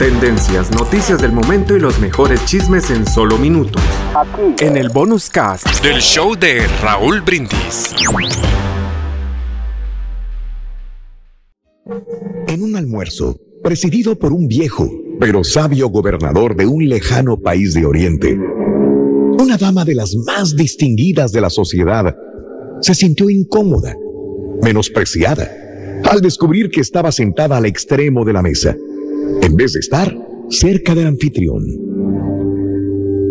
Tendencias, noticias del momento y los mejores chismes en solo minutos. Aquí. En el bonus cast del show de Raúl Brindis. En un almuerzo, presidido por un viejo pero sabio gobernador de un lejano país de Oriente, una dama de las más distinguidas de la sociedad se sintió incómoda, menospreciada, al descubrir que estaba sentada al extremo de la mesa en vez de estar cerca del anfitrión.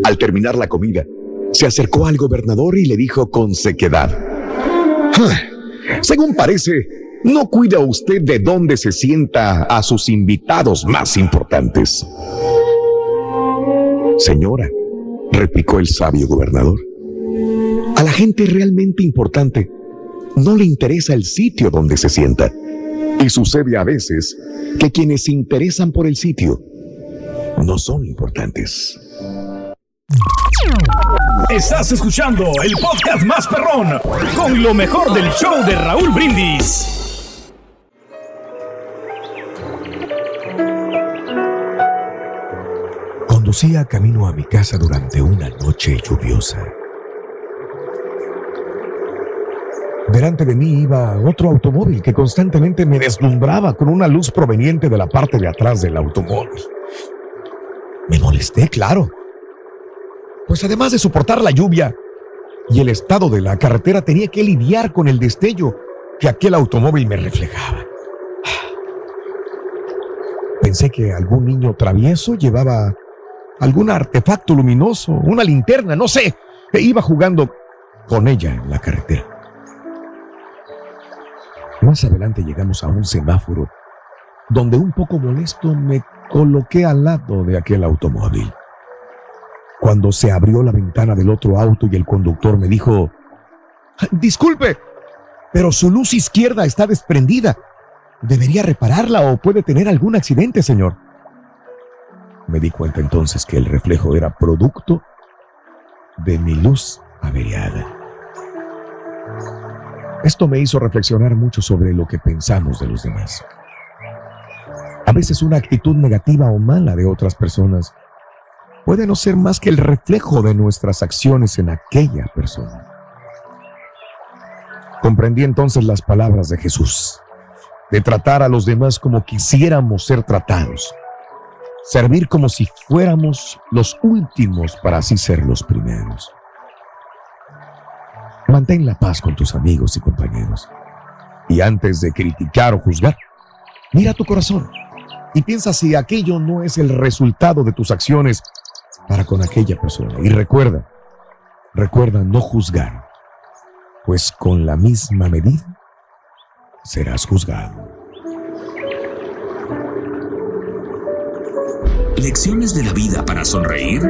Al terminar la comida, se acercó al gobernador y le dijo con sequedad, "Ah, según parece, no cuida usted de dónde se sienta a sus invitados más importantes. Señora, replicó el sabio gobernador, a la gente realmente importante no le interesa el sitio donde se sienta. Y sucede a veces que quienes se interesan por el sitio no son importantes. Estás escuchando el podcast más perrón con lo mejor del show de Raúl Brindis. Conducía camino a mi casa durante una noche lluviosa. Delante de mí iba otro automóvil que constantemente me deslumbraba con una luz proveniente de la parte de atrás del automóvil. Me molesté, claro. Pues además de soportar la lluvia y el estado de la carretera, tenía que lidiar con el destello que aquel automóvil me reflejaba. Pensé que algún niño travieso llevaba algún artefacto luminoso, una linterna, no sé, e iba jugando con ella en la carretera. Más adelante llegamos a un semáforo donde un poco molesto me coloqué al lado de aquel automóvil. Cuando se abrió la ventana del otro auto y el conductor me dijo, disculpe, pero su luz izquierda está desprendida. ¿Debería repararla o puede tener algún accidente, señor? Me di cuenta entonces que el reflejo era producto de mi luz averiada. Esto me hizo reflexionar mucho sobre lo que pensamos de los demás. A veces una actitud negativa o mala de otras personas puede no ser más que el reflejo de nuestras acciones en aquella persona. Comprendí entonces las palabras de Jesús, de tratar a los demás como quisiéramos ser tratados, servir como si fuéramos los últimos para así ser los primeros. Mantén la paz con tus amigos y compañeros. Y antes de criticar o juzgar, mira tu corazón y piensa si aquello no es el resultado de tus acciones para con aquella persona. Y recuerda, recuerda no juzgar, pues con la misma medida serás juzgado. Lecciones de la vida para sonreír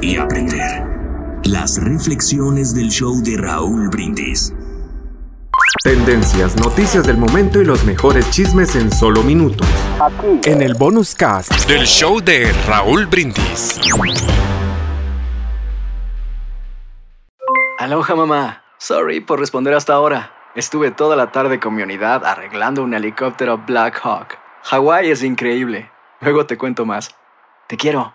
y aprender. Las reflexiones del show de Raúl Brindis. Tendencias, noticias del momento y los mejores chismes en solo minutos. Aquí. En el bonus cast del show de Raúl Brindis. Aloha mamá. Sorry por responder hasta ahora. Estuve toda la tarde con mi unidad arreglando un helicóptero Black Hawk. Hawái es increíble. Luego te cuento más. Te quiero.